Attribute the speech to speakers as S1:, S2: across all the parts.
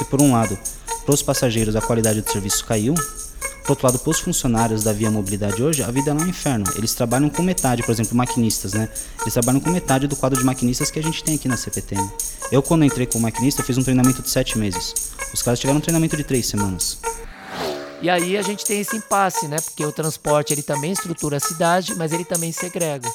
S1: Se por um lado, para os passageiros a qualidade do serviço caiu, por outro lado, para os funcionários da Via Mobilidade hoje, a vida não é um inferno. Eles trabalham com metade, por exemplo, maquinistas, né? Eles trabalham com metade do quadro de maquinistas que a gente tem aqui na CPTM. Eu, quando entrei como maquinista, fiz um treinamento de sete meses. Os caras tiveram um treinamento de três semanas.
S2: E aí a gente tem esse impasse, né? Porque o transporte ele também estrutura a cidade, mas ele também segrega.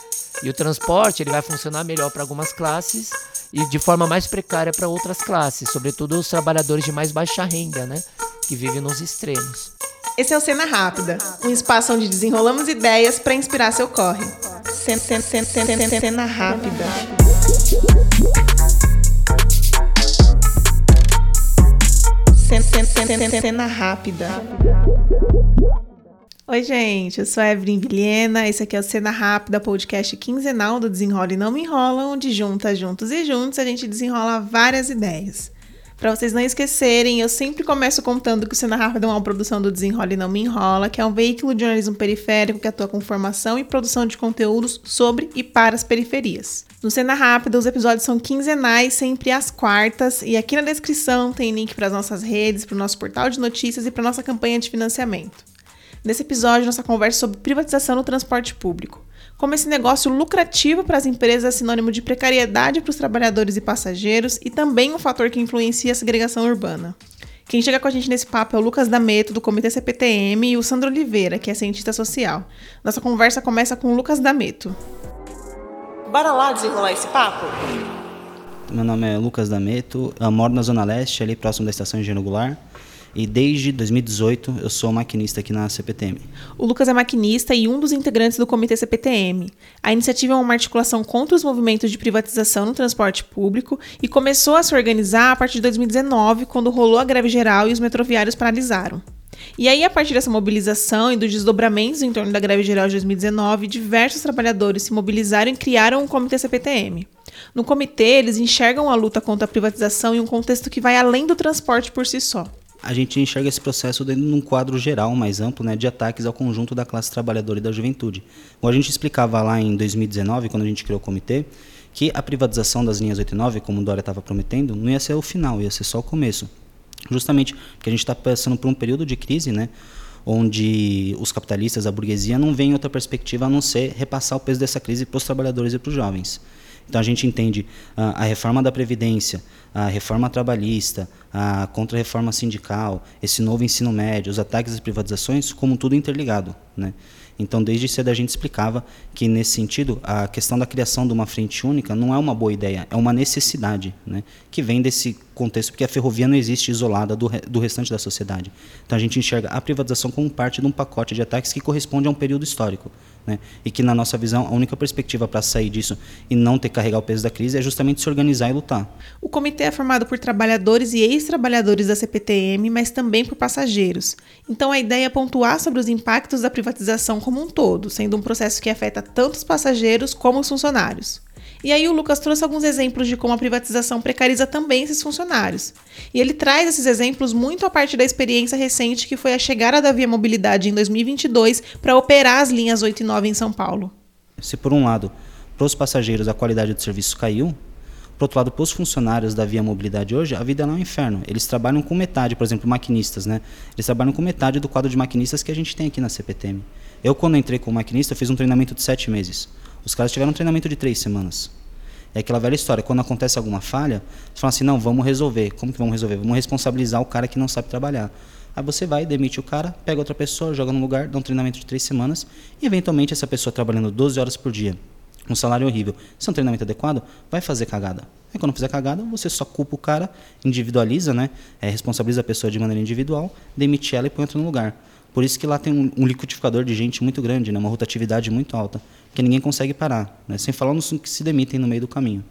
S2: E o transporte ele vai funcionar melhor para algumas classes e de forma mais precária para outras classes, sobretudo os trabalhadores de mais baixa renda, né? Que vivem nos extremos.
S3: Esse é o Cena Rápida, um espaço onde desenrolamos ideias para inspirar seu corre. Cena, cena, cena, cena, cena Rápida. Cena, cena, cena, cena Rápida. Oi, gente, eu sou a Evelyn Vilhena, esse aqui é o Cena Rápida, podcast quinzenal do Desenrola e Não Me Enrola, onde juntas, juntos e juntos a gente desenrola várias ideias. Para vocês não esquecerem, eu sempre começo contando que o Cena Rápida é uma produção do Desenrola e Não Me Enrola, que é um veículo de jornalismo periférico que atua com formação e produção de conteúdos sobre e para as periferias. No Cena Rápida, os episódios são quinzenais, sempre às quartas, e aqui na descrição tem link para as nossas redes, para o nosso portal de notícias e para nossa campanha de financiamento. Nesse episódio, nossa conversa sobre privatização no transporte público como esse negócio lucrativo para as empresas é sinônimo de precariedade para os trabalhadores e passageiros e também um fator que influencia a segregação urbana. Quem chega com a gente nesse papo é o Lucas Dameto, do Comitê CPTM, e o Sandro Oliveira, que é cientista social. Nossa conversa começa com o Lucas Dameto. Bora lá desenrolar esse papo?
S1: Meu nome é Lucas Dameto, eu moro na Zona Leste, ali próximo da estação Engenheiro Goulart. E desde 2018 eu sou maquinista aqui na CPTM.
S3: O Lucas é maquinista e um dos integrantes do Comitê CPTM. A iniciativa é uma articulação contra os movimentos de privatização no transporte público e começou a se organizar a partir de 2019, quando rolou a greve geral e os metroviários paralisaram. E aí, a partir dessa mobilização e dos desdobramentos em torno da greve geral de 2019, diversos trabalhadores se mobilizaram e criaram o Comitê CPTM. No comitê, eles enxergam a luta contra a privatização em um contexto que vai além do transporte por si só
S1: a gente enxerga esse processo dentro de um quadro geral mais amplo né, de ataques ao conjunto da classe trabalhadora e da juventude. Como a gente explicava lá em 2019, quando a gente criou o comitê, que a privatização das linhas 8 e 9, como o Dória estava prometendo, não ia ser o final, ia ser só o começo. Justamente porque a gente está passando por um período de crise, né, onde os capitalistas, a burguesia, não veem outra perspectiva a não ser repassar o peso dessa crise para os trabalhadores e para os jovens. Então a gente entende uh, a reforma da Previdência, a reforma trabalhista, a contra-reforma sindical, esse novo ensino médio, os ataques às privatizações, como tudo interligado. Né? Então, desde cedo a gente explicava que, nesse sentido, a questão da criação de uma frente única não é uma boa ideia, é uma necessidade, né? que vem desse contexto, porque a ferrovia não existe isolada do, do restante da sociedade. Então, a gente enxerga a privatização como parte de um pacote de ataques que corresponde a um período histórico. Né? E que, na nossa visão, a única perspectiva para sair disso e não ter que carregar o peso da crise é justamente se organizar e lutar.
S3: O comitê é formado por trabalhadores e ex-trabalhadores da CPTM, mas também por passageiros. Então, a ideia é pontuar sobre os impactos da privatização como um todo, sendo um processo que afeta tanto os passageiros como os funcionários. E aí o Lucas trouxe alguns exemplos de como a privatização precariza também esses funcionários. E ele traz esses exemplos muito a partir da experiência recente que foi a chegada da Via Mobilidade em 2022 para operar as linhas 8 e 9 em São Paulo.
S1: Se por um lado, para os passageiros a qualidade do serviço caiu, por outro lado, para os funcionários da Via Mobilidade hoje, a vida é um inferno. Eles trabalham com metade, por exemplo, maquinistas, né? Eles trabalham com metade do quadro de maquinistas que a gente tem aqui na CPTM. Eu, quando entrei como maquinista, fiz um treinamento de sete meses. Os caras tiveram um treinamento de três semanas. É aquela velha história, quando acontece alguma falha, você fala assim, não, vamos resolver. Como que vamos resolver? Vamos responsabilizar o cara que não sabe trabalhar. Aí você vai, demite o cara, pega outra pessoa, joga no lugar, dá um treinamento de três semanas, e eventualmente essa pessoa trabalhando 12 horas por dia, um salário horrível, se é um treinamento adequado, vai fazer cagada. Aí quando fizer cagada, você só culpa o cara, individualiza, né? É, responsabiliza a pessoa de maneira individual, demite ela e põe outra no lugar. Por isso que lá tem um, um liquidificador de gente muito grande, né? uma rotatividade muito alta, que ninguém consegue parar, né? sem falar nos que se demitem no meio do caminho.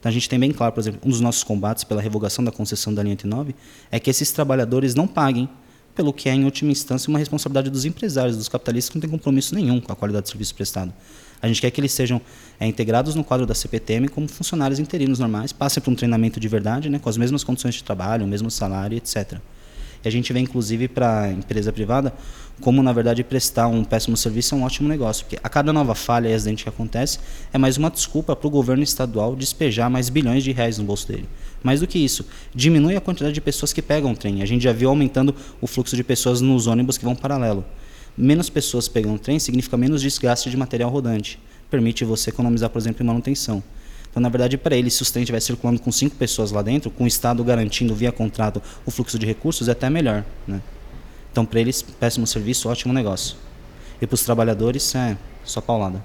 S1: Então a gente tem bem claro, por exemplo, um dos nossos combates pela revogação da concessão da linha 89 é que esses trabalhadores não paguem pelo que é, em última instância, uma responsabilidade dos empresários, dos capitalistas, que não tem compromisso nenhum com a qualidade do serviço prestado. A gente quer que eles sejam é, integrados no quadro da CPTM como funcionários interinos normais, passem por um treinamento de verdade, né, com as mesmas condições de trabalho, o mesmo salário, etc. E a gente vê, inclusive, para a empresa privada, como, na verdade, prestar um péssimo serviço é um ótimo negócio. Porque a cada nova falha e acidente que acontece, é mais uma desculpa para o governo estadual despejar mais bilhões de reais no bolso dele. Mais do que isso, diminui a quantidade de pessoas que pegam o trem. A gente já viu aumentando o fluxo de pessoas nos ônibus que vão paralelo. Menos pessoas pegam o trem significa menos desgaste de material rodante. Permite você economizar, por exemplo, em manutenção. Então, na verdade, para ele, se o trem estiver circulando com cinco pessoas lá dentro, com o Estado garantindo via contrato o fluxo de recursos, é até melhor. Né? Então, para eles, péssimo serviço, ótimo negócio. E para os trabalhadores, é só paulada.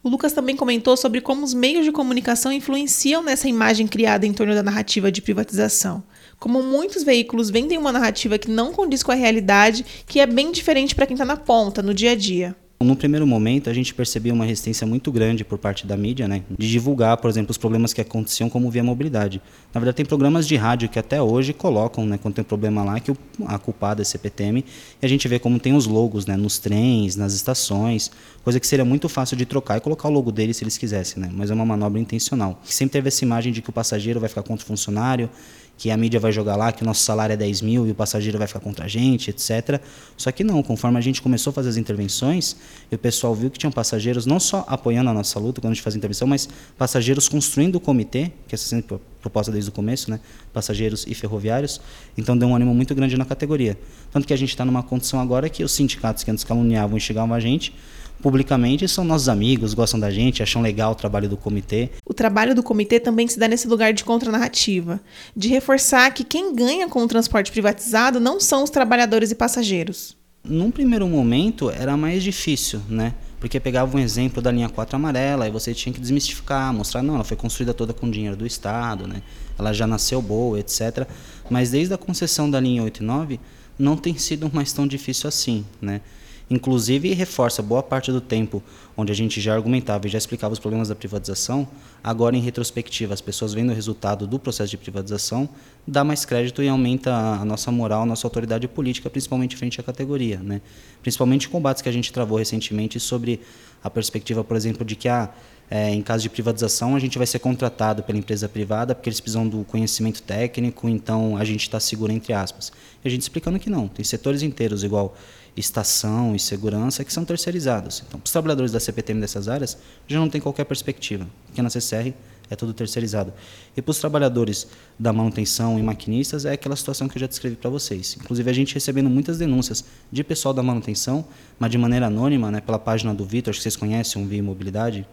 S3: O Lucas também comentou sobre como os meios de comunicação influenciam nessa imagem criada em torno da narrativa de privatização. Como muitos veículos vendem uma narrativa que não condiz com a realidade, que é bem diferente para quem está na ponta, no dia a dia.
S1: No primeiro momento, a gente percebia uma resistência muito grande por parte da mídia, né, de divulgar, por exemplo, os problemas que aconteciam como via mobilidade. Na verdade, tem programas de rádio que até hoje colocam, né, quando tem problema lá, que a culpada é CPTM, e a gente vê como tem os logos, né, nos trens, nas estações, coisa que seria muito fácil de trocar e colocar o logo dele se eles quisessem, né, mas é uma manobra intencional. Sempre teve essa imagem de que o passageiro vai ficar contra o funcionário, que a mídia vai jogar lá que o nosso salário é 10 mil e o passageiro vai ficar contra a gente, etc. Só que não, conforme a gente começou a fazer as intervenções, o pessoal viu que tinham passageiros não só apoiando a nossa luta quando a gente faz a intervenção, mas passageiros construindo o comitê, que é sempre proposta desde o começo, né? passageiros e ferroviários, então deu um ânimo muito grande na categoria. Tanto que a gente está numa condição agora que os sindicatos que antes caluniavam e chegavam a gente, publicamente são nossos amigos, gostam da gente, acham legal o trabalho do comitê.
S3: O trabalho do comitê também se dá nesse lugar de contranarrativa, de reforçar que quem ganha com o transporte privatizado não são os trabalhadores e passageiros.
S1: Num primeiro momento era mais difícil, né? Porque pegava um exemplo da linha 4 amarela e você tinha que desmistificar, mostrar, não, ela foi construída toda com dinheiro do Estado, né? Ela já nasceu boa, etc. Mas desde a concessão da linha 8 e 9 não tem sido mais tão difícil assim, né? Inclusive, reforça boa parte do tempo onde a gente já argumentava e já explicava os problemas da privatização, agora em retrospectiva, as pessoas vendo o resultado do processo de privatização, dá mais crédito e aumenta a nossa moral, a nossa autoridade política, principalmente frente à categoria. Né? Principalmente combates que a gente travou recentemente sobre a perspectiva, por exemplo, de que ah, é, em caso de privatização a gente vai ser contratado pela empresa privada porque eles precisam do conhecimento técnico, então a gente está seguro entre aspas. E a gente explicando que não, tem setores inteiros igual estação e segurança que são terceirizados. Então, para os trabalhadores da CPTM dessas áreas, já não tem qualquer perspectiva, porque na CCR é tudo terceirizado. E para os trabalhadores da manutenção e maquinistas, é aquela situação que eu já descrevi para vocês. Inclusive, a gente recebendo muitas denúncias de pessoal da manutenção, mas de maneira anônima, né, pela página do Vitor, acho que vocês conhecem, um Via Mobilidade.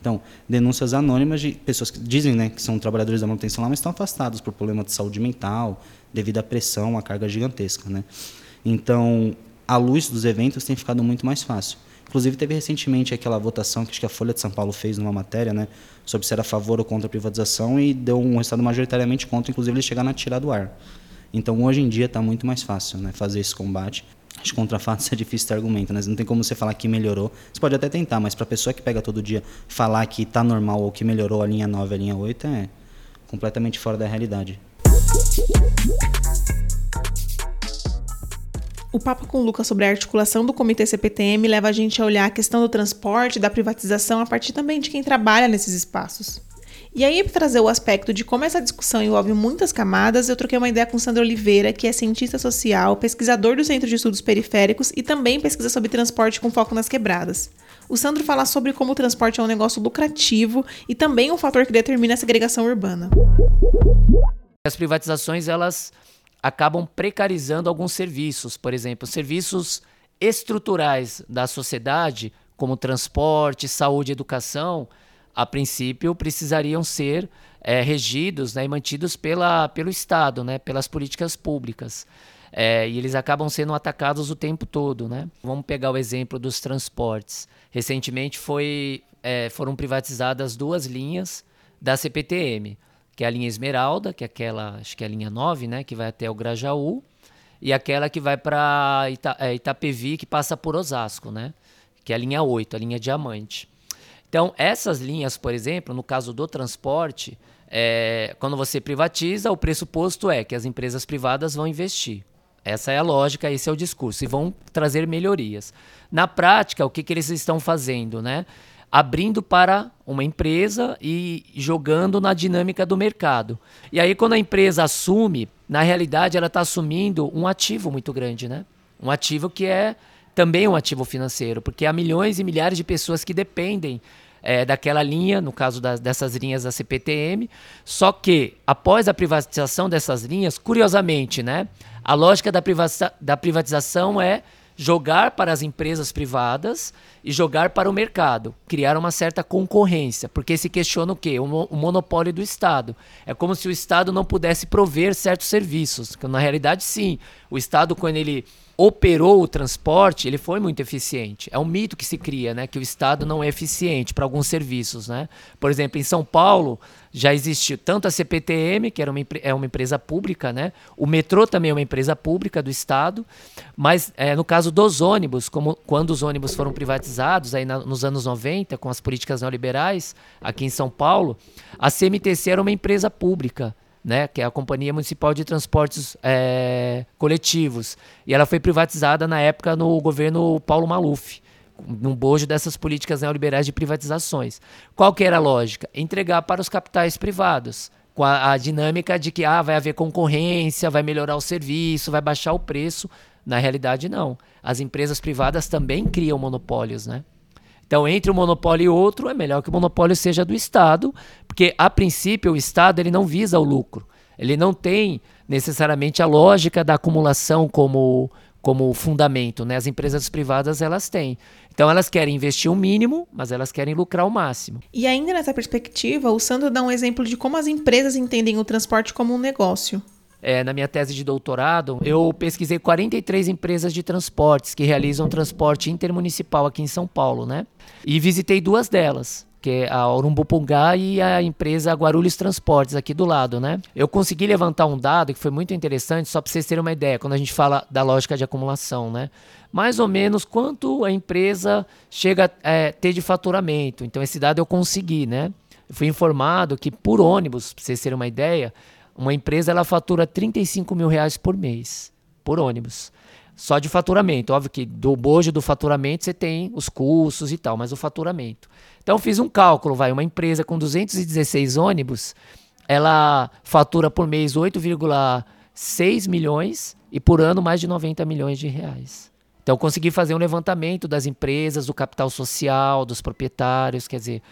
S1: Então, denúncias anônimas de pessoas que dizem né, que são trabalhadores da manutenção lá, mas estão afastados por problema de saúde mental, devido à pressão, à carga gigantesca. Né? Então, a luz dos eventos tem ficado muito mais fácil. Inclusive, teve recentemente aquela votação que acho que a Folha de São Paulo fez numa matéria, né, sobre se era a favor ou contra a privatização e deu um resultado majoritariamente contra, inclusive eles chegaram a tirar do ar. Então, hoje em dia está muito mais fácil né, fazer esse combate. Acho que contra fatos é difícil ter argumento, né? Não tem como você falar que melhorou. Você pode até tentar, mas para a pessoa que pega todo dia falar que está normal ou que melhorou a linha 9 a linha 8 é completamente fora da realidade.
S3: O papo com o Lucas sobre a articulação do Comitê CPTM leva a gente a olhar a questão do transporte, da privatização, a partir também de quem trabalha nesses espaços. E aí, para trazer o aspecto de como essa discussão envolve muitas camadas, eu troquei uma ideia com Sandra Oliveira, que é cientista social, pesquisador do Centro de Estudos Periféricos e também pesquisa sobre transporte com foco nas quebradas. O Sandro fala sobre como o transporte é um negócio lucrativo e também um fator que determina a segregação urbana.
S2: As privatizações, elas acabam precarizando alguns serviços, por exemplo, serviços estruturais da sociedade, como transporte, saúde e educação, a princípio precisariam ser é, regidos né, e mantidos pela, pelo Estado, né, pelas políticas públicas. É, e eles acabam sendo atacados o tempo todo. Né? Vamos pegar o exemplo dos transportes. Recentemente foi, é, foram privatizadas duas linhas da CPTM que é a linha Esmeralda, que é aquela, acho que é a linha 9, né, que vai até o Grajaú, e aquela que vai para Ita, é, Itapevi, que passa por Osasco, né, que é a linha 8, a linha Diamante. Então, essas linhas, por exemplo, no caso do transporte, é, quando você privatiza, o pressuposto é que as empresas privadas vão investir. Essa é a lógica, esse é o discurso, e vão trazer melhorias. Na prática, o que, que eles estão fazendo, né? Abrindo para uma empresa e jogando na dinâmica do mercado. E aí, quando a empresa assume na realidade ela está assumindo um ativo muito grande, né? Um ativo que é também um ativo financeiro, porque há milhões e milhares de pessoas que dependem é, daquela linha, no caso das, dessas linhas da CPTM. Só que, após a privatização dessas linhas, curiosamente, né, a lógica da, da privatização é jogar para as empresas privadas e jogar para o mercado, criar uma certa concorrência, porque se questiona o quê? O, o monopólio do Estado. É como se o Estado não pudesse prover certos serviços, que na realidade sim, o Estado quando ele operou o transporte, ele foi muito eficiente. É um mito que se cria, né, que o Estado não é eficiente para alguns serviços, né? Por exemplo, em São Paulo já existiu tanto a CPTM, que era uma, é uma empresa pública, né? O metrô também é uma empresa pública do Estado, mas é, no caso dos ônibus, como quando os ônibus foram privatizados aí na, nos anos 90 com as políticas neoliberais aqui em São Paulo, a CMTC era uma empresa pública né, que é a Companhia Municipal de Transportes é, Coletivos. E ela foi privatizada na época no governo Paulo Maluf, num bojo dessas políticas neoliberais de privatizações. Qual que era a lógica? Entregar para os capitais privados, com a, a dinâmica de que ah, vai haver concorrência, vai melhorar o serviço, vai baixar o preço. Na realidade, não. As empresas privadas também criam monopólios, né? Então, entre um monopólio e outro, é melhor que o monopólio seja do Estado, porque a princípio o Estado ele não visa o lucro. Ele não tem necessariamente a lógica da acumulação como como fundamento, né? As empresas privadas elas têm. Então elas querem investir o mínimo, mas elas querem lucrar o máximo.
S3: E ainda nessa perspectiva, o Sandro dá um exemplo de como as empresas entendem o transporte como um negócio
S2: é, na minha tese de doutorado, eu pesquisei 43 empresas de transportes que realizam transporte intermunicipal aqui em São Paulo, né? E visitei duas delas, que é a Urumbupungá e a empresa Guarulhos Transportes, aqui do lado, né? Eu consegui levantar um dado que foi muito interessante, só para vocês terem uma ideia, quando a gente fala da lógica de acumulação, né? Mais ou menos quanto a empresa chega a é, ter de faturamento. Então, esse dado eu consegui, né? Eu fui informado que por ônibus, para vocês terem uma ideia, uma empresa ela fatura 35 mil reais por mês, por ônibus. Só de faturamento. Óbvio que do bojo do faturamento você tem os custos e tal, mas o faturamento. Então fiz um cálculo, vai, uma empresa com 216 ônibus, ela fatura por mês 8,6 milhões e por ano mais de 90 milhões de reais. Então consegui fazer um levantamento das empresas, do capital social, dos proprietários, quer dizer,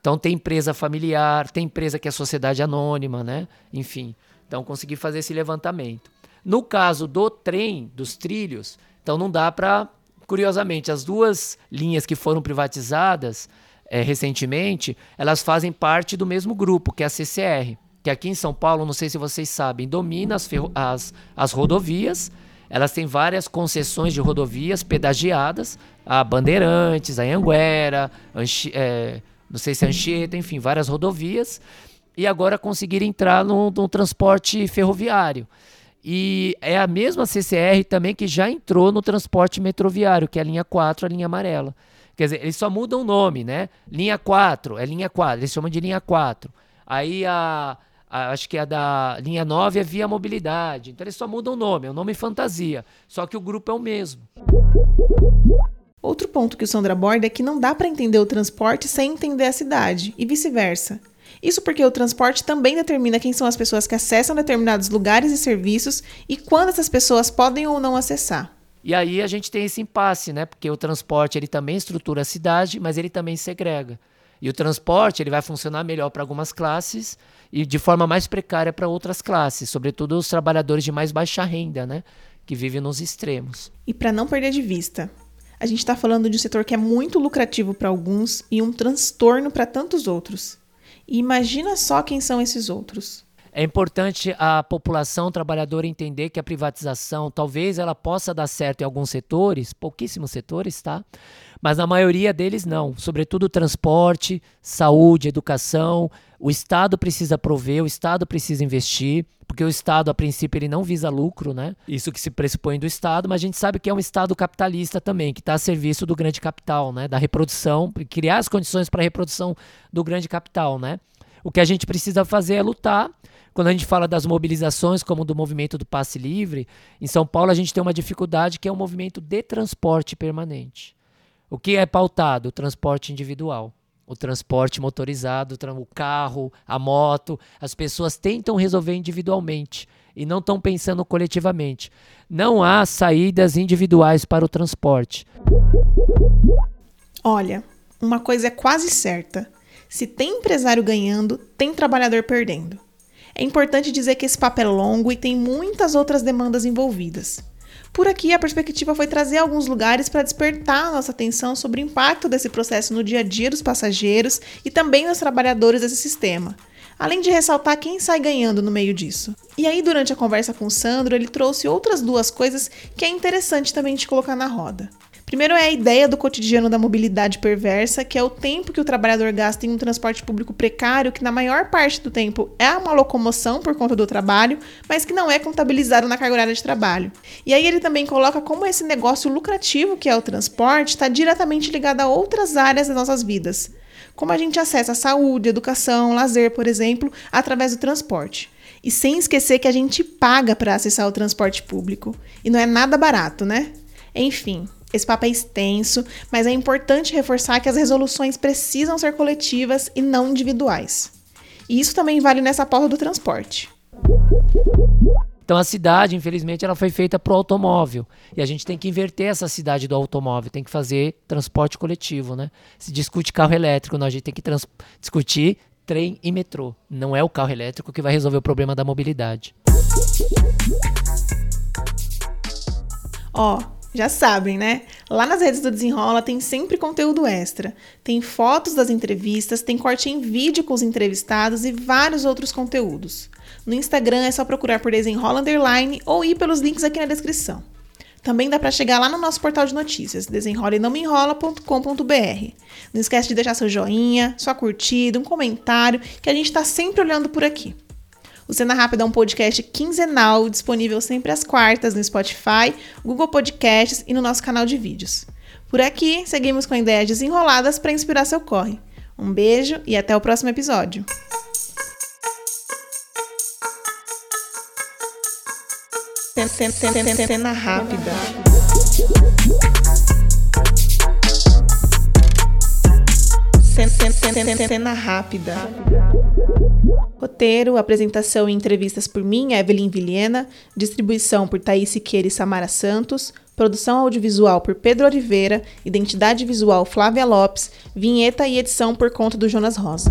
S2: então tem empresa familiar, tem empresa que é sociedade anônima, né? Enfim, então consegui fazer esse levantamento. No caso do trem, dos trilhos, então não dá para, curiosamente, as duas linhas que foram privatizadas é, recentemente, elas fazem parte do mesmo grupo, que é a CCR, que aqui em São Paulo, não sei se vocês sabem, domina as, as, as rodovias. Elas têm várias concessões de rodovias pedagiadas, a Bandeirantes, a Anguera, Anchi, é, não sei se é Anchieta, enfim, várias rodovias, e agora conseguir entrar no, transporte ferroviário. E é a mesma CCR também que já entrou no transporte metroviário, que é a linha 4, a linha amarela. Quer dizer, eles só mudam o nome, né? Linha 4 é linha 4, eles chamam de linha 4. Aí a, a, acho que a da linha 9 é via mobilidade. Então eles só mudam o nome, é um nome fantasia. Só que o grupo é o mesmo.
S3: Outro ponto que o Sandra aborda é que não dá para entender o transporte sem entender a cidade, e vice-versa. Isso porque o transporte também determina quem são as pessoas que acessam determinados lugares e serviços e quando essas pessoas podem ou não acessar.
S2: E aí a gente tem esse impasse, né? Porque o transporte ele também estrutura a cidade, mas ele também segrega. E o transporte ele vai funcionar melhor para algumas classes e de forma mais precária para outras classes, sobretudo os trabalhadores de mais baixa renda, né? Que vivem nos extremos.
S3: E para não perder de vista, a gente está falando de um setor que é muito lucrativo para alguns e um transtorno para tantos outros. E imagina só quem são esses outros.
S2: É importante a população trabalhadora entender que a privatização talvez ela possa dar certo em alguns setores, pouquíssimos setores, tá? Mas na maioria deles não, sobretudo transporte, saúde, educação. O Estado precisa prover, o Estado precisa investir, porque o Estado, a princípio, ele não visa lucro, né? Isso que se pressupõe do Estado, mas a gente sabe que é um Estado capitalista também, que está a serviço do grande capital, né? Da reprodução, criar as condições para a reprodução do grande capital, né? O que a gente precisa fazer é lutar. Quando a gente fala das mobilizações, como do movimento do passe livre, em São Paulo a gente tem uma dificuldade que é o um movimento de transporte permanente. O que é pautado? O transporte individual. O transporte motorizado, o carro, a moto. As pessoas tentam resolver individualmente. e não estão pensando coletivamente. Não há saídas individuais para o transporte.
S3: Olha, uma coisa é quase certa: se tem empresário ganhando, tem trabalhador perdendo. É importante dizer que esse papel é longo e tem muitas outras demandas envolvidas. Por aqui, a perspectiva foi trazer alguns lugares para despertar a nossa atenção sobre o impacto desse processo no dia a dia dos passageiros e também dos trabalhadores desse sistema, além de ressaltar quem sai ganhando no meio disso. E aí, durante a conversa com o Sandro, ele trouxe outras duas coisas que é interessante também de colocar na roda. Primeiro é a ideia do cotidiano da mobilidade perversa, que é o tempo que o trabalhador gasta em um transporte público precário, que na maior parte do tempo é uma locomoção por conta do trabalho, mas que não é contabilizado na carga horária de trabalho. E aí ele também coloca como esse negócio lucrativo que é o transporte está diretamente ligado a outras áreas das nossas vidas. Como a gente acessa a saúde, educação, lazer, por exemplo, através do transporte. E sem esquecer que a gente paga para acessar o transporte público. E não é nada barato, né? Enfim, esse papo é extenso, mas é importante reforçar que as resoluções precisam ser coletivas e não individuais. E isso também vale nessa porta do transporte.
S2: Então a cidade, infelizmente, ela foi feita para o automóvel. E a gente tem que inverter essa cidade do automóvel, tem que fazer transporte coletivo, né? Se discute carro elétrico, não, a gente tem que discutir trem e metrô. Não é o carro elétrico que vai resolver o problema da mobilidade.
S3: Ó, oh, já sabem, né? Lá nas redes do Desenrola tem sempre conteúdo extra. Tem fotos das entrevistas, tem corte em vídeo com os entrevistados e vários outros conteúdos. No Instagram é só procurar por Desenrola Underline ou ir pelos links aqui na descrição. Também dá para chegar lá no nosso portal de notícias, desenrolenãoenrola.com.br. Não esquece de deixar seu joinha, sua curtida, um comentário, que a gente está sempre olhando por aqui. O Cena Rápida é um podcast quinzenal, disponível sempre às quartas no Spotify, Google Podcasts e no nosso canal de vídeos. Por aqui, seguimos com ideias desenroladas para inspirar seu corre. Um beijo e até o próximo episódio. Cena Rápida. Cena Rápida. Roteiro, apresentação e entrevistas por mim, Evelyn Vilhena. Distribuição por Thaís Siqueira e Samara Santos. Produção audiovisual por Pedro Oliveira. Identidade visual Flávia Lopes. Vinheta e edição por conta do Jonas Rosa.